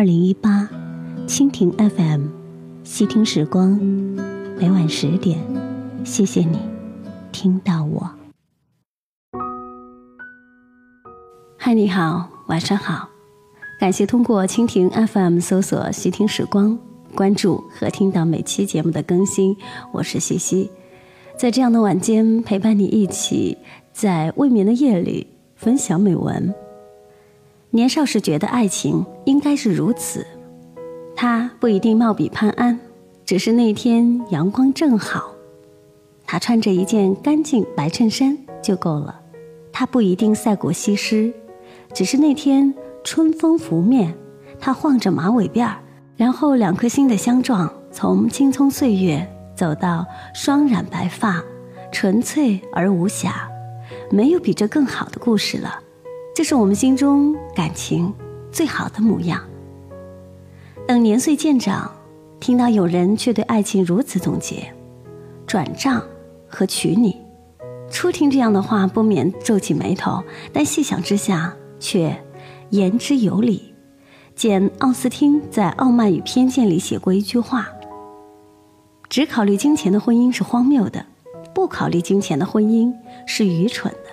二零一八，蜻蜓 FM，细听时光，每晚十点，谢谢你听到我。嗨，你好，晚上好，感谢通过蜻蜓 FM 搜索“细听时光”，关注和听到每期节目的更新。我是西西，在这样的晚间陪伴你一起，在未眠的夜里分享美文。年少时觉得爱情应该是如此，他不一定貌比潘安，只是那天阳光正好，他穿着一件干净白衬衫就够了。他不一定赛过西施，只是那天春风拂面，他晃着马尾辫儿，然后两颗心的相撞，从青葱岁月走到双染白发，纯粹而无瑕，没有比这更好的故事了。这是我们心中感情最好的模样。等年岁渐长，听到有人却对爱情如此总结：转账和娶你。初听这样的话，不免皱起眉头，但细想之下，却言之有理。简·奥斯汀在《傲慢与偏见》里写过一句话：“只考虑金钱的婚姻是荒谬的，不考虑金钱的婚姻是愚蠢的。”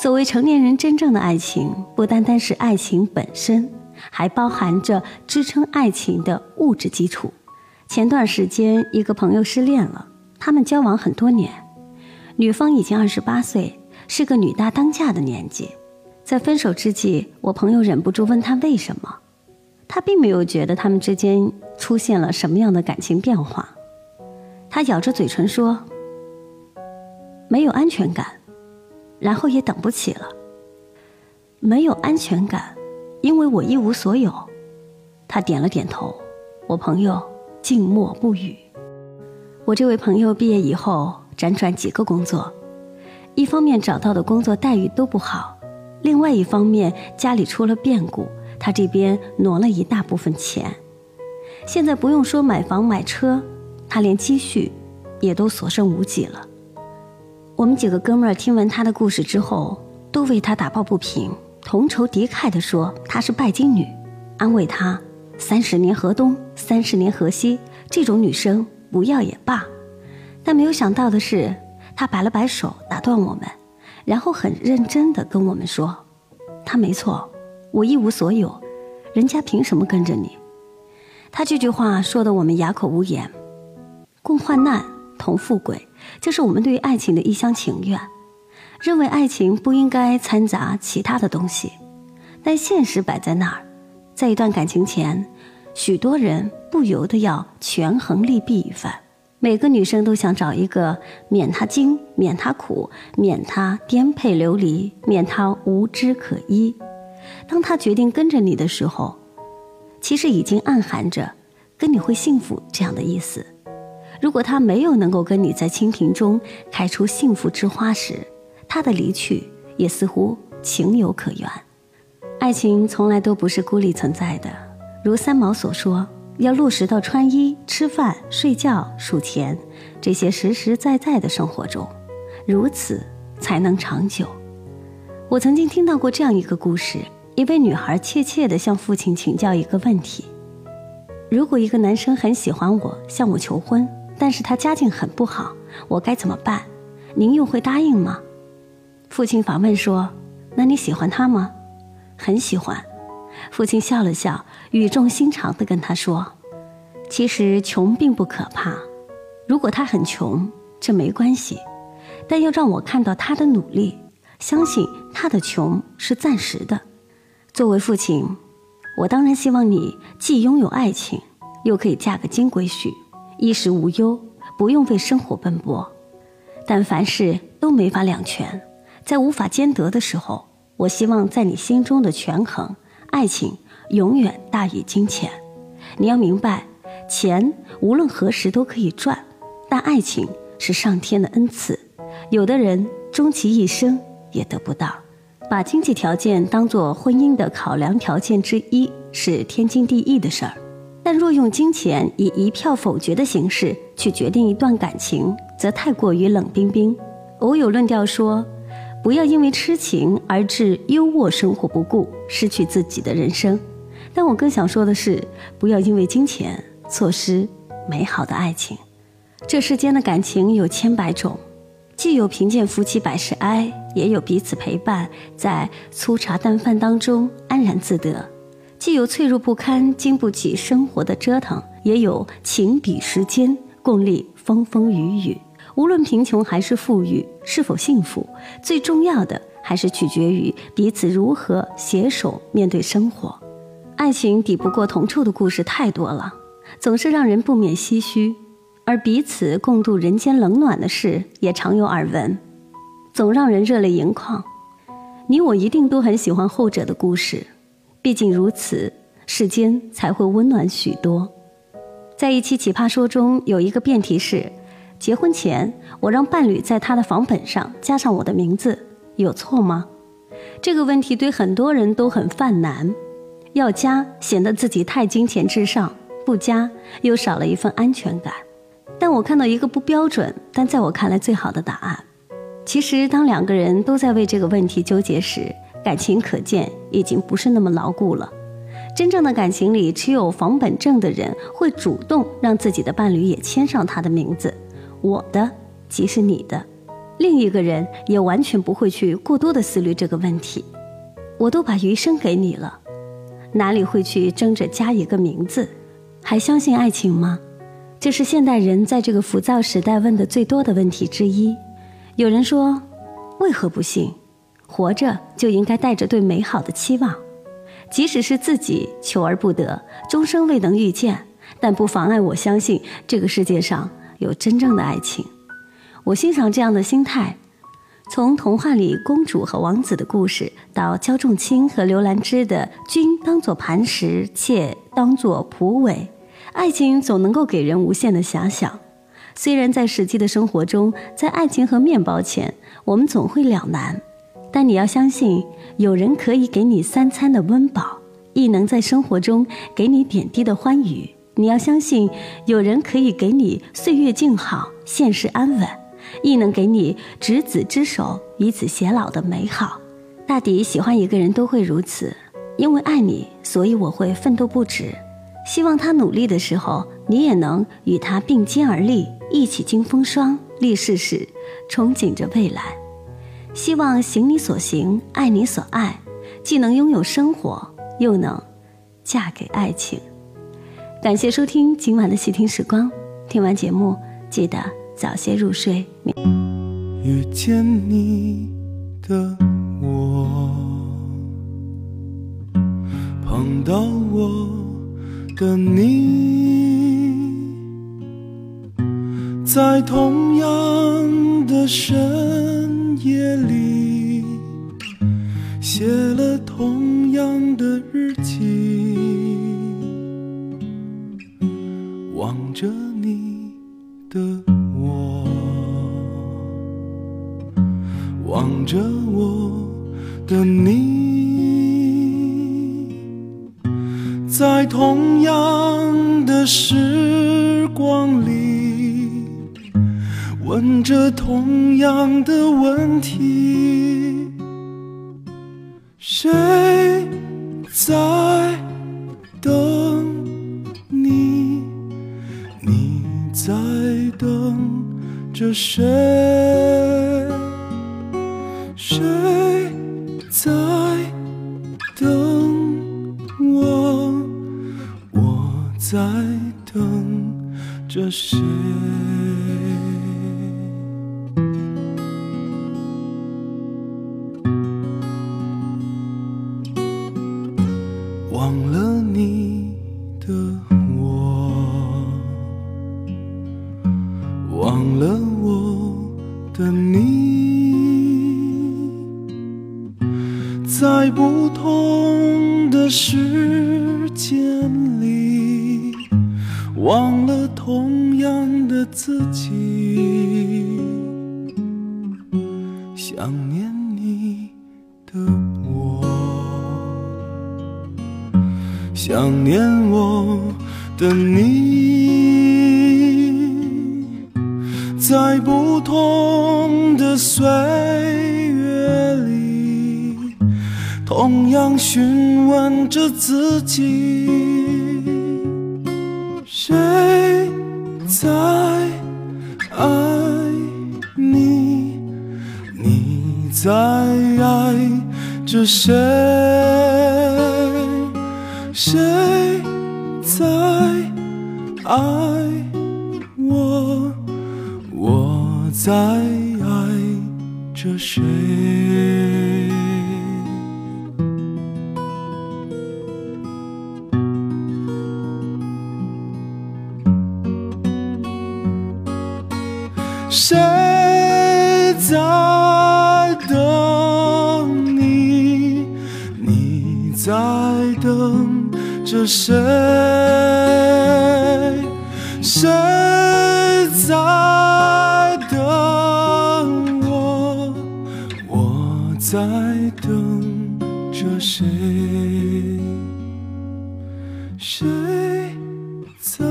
所谓成年人真正的爱情，不单单是爱情本身，还包含着支撑爱情的物质基础。前段时间，一个朋友失恋了，他们交往很多年，女方已经二十八岁，是个女大当嫁的年纪。在分手之际，我朋友忍不住问他为什么，他并没有觉得他们之间出现了什么样的感情变化，他咬着嘴唇说：“没有安全感。”然后也等不起了，没有安全感，因为我一无所有。他点了点头，我朋友静默不语。我这位朋友毕业以后辗转几个工作，一方面找到的工作待遇都不好，另外一方面家里出了变故，他这边挪了一大部分钱。现在不用说买房买车，他连积蓄也都所剩无几了。我们几个哥们儿听闻他的故事之后，都为他打抱不平，同仇敌忾地说她是拜金女，安慰他三十年河东，三十年河西，这种女生不要也罢。但没有想到的是，他摆了摆手打断我们，然后很认真地跟我们说：“他没错，我一无所有，人家凭什么跟着你？”他这句话说得我们哑口无言，共患难。同富贵，这是我们对于爱情的一厢情愿，认为爱情不应该掺杂其他的东西。但现实摆在那儿，在一段感情前，许多人不由得要权衡利弊一番。每个女生都想找一个免她惊、免她苦、免她颠沛流离、免她无枝可依。当她决定跟着你的时候，其实已经暗含着跟你会幸福这样的意思。如果他没有能够跟你在清贫中开出幸福之花时，他的离去也似乎情有可原。爱情从来都不是孤立存在的，如三毛所说，要落实到穿衣、吃饭、睡觉、数钱这些实实在在的生活中，如此才能长久。我曾经听到过这样一个故事：一位女孩怯怯地向父亲请教一个问题：如果一个男生很喜欢我，向我求婚。但是他家境很不好，我该怎么办？您又会答应吗？父亲反问说：“那你喜欢他吗？”很喜欢。父亲笑了笑，语重心长地跟他说：“其实穷并不可怕，如果他很穷，这没关系，但要让我看到他的努力，相信他的穷是暂时的。作为父亲，我当然希望你既拥有爱情，又可以嫁个金龟婿。”衣食无忧，不用为生活奔波，但凡事都没法两全，在无法兼得的时候，我希望在你心中的权衡，爱情永远大于金钱。你要明白，钱无论何时都可以赚，但爱情是上天的恩赐，有的人终其一生也得不到。把经济条件当做婚姻的考量条件之一是天经地义的事儿，但若用金钱以一票否决的形式去决定一段感情，则太过于冷冰冰。偶有论调说，不要因为痴情而置优渥生活不顾，失去自己的人生。但我更想说的是，不要因为金钱错失美好的爱情。这世间的感情有千百种。既有贫贱夫妻百事哀，也有彼此陪伴在粗茶淡饭当中安然自得；既有脆弱不堪经不起生活的折腾，也有情比时间共历风风雨雨。无论贫穷还是富裕，是否幸福，最重要的还是取决于彼此如何携手面对生活。爱情抵不过铜臭的故事太多了，总是让人不免唏嘘。而彼此共度人间冷暖的事也常有耳闻，总让人热泪盈眶。你我一定都很喜欢后者的故事，毕竟如此，世间才会温暖许多。在一期奇葩说中，有一个辩题是：结婚前我让伴侣在他的房本上加上我的名字，有错吗？这个问题对很多人都很犯难，要加显得自己太金钱至上，不加又少了一份安全感。但我看到一个不标准，但在我看来最好的答案。其实，当两个人都在为这个问题纠结时，感情可见已经不是那么牢固了。真正的感情里，持有房本证的人会主动让自己的伴侣也签上他的名字，我的即是你的。另一个人也完全不会去过多的思虑这个问题。我都把余生给你了，哪里会去争着加一个名字？还相信爱情吗？这是现代人在这个浮躁时代问的最多的问题之一。有人说：“为何不信？活着就应该带着对美好的期望，即使是自己求而不得，终生未能遇见，但不妨碍我相信这个世界上有真正的爱情。”我欣赏这样的心态。从童话里公主和王子的故事，到焦仲卿和刘兰芝的“君当作磐石，妾当作蒲苇”。爱情总能够给人无限的遐想，虽然在实际的生活中，在爱情和面包前，我们总会两难，但你要相信，有人可以给你三餐的温饱，亦能在生活中给你点滴的欢愉。你要相信，有人可以给你岁月静好、现实安稳，亦能给你执子之手、与子偕老的美好。大抵喜欢一个人都会如此，因为爱你，所以我会奋斗不止。希望他努力的时候，你也能与他并肩而立，一起经风霜，历世事，憧憬着未来。希望行你所行，爱你所爱，既能拥有生活，又能嫁给爱情。感谢收听今晚的细听时光，听完节目记得早些入睡。遇见你的我，碰到我。的你，在同样的深写了同样的日记，望着你的我，望着我的你。在同样的时光里，问着同样的问题：谁在等你？你在等着谁？谁在等我？我？在等着谁？在不同的时间里。忘了同样的自己，想念你的我，想念我的你，在不同的岁月，同样询问着自己。谁在爱你？你在爱着谁？谁在爱我？我在爱着谁？谁在等你？你在等着谁？谁在等我？我在等着谁？谁在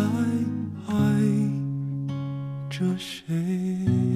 我在爱着谁？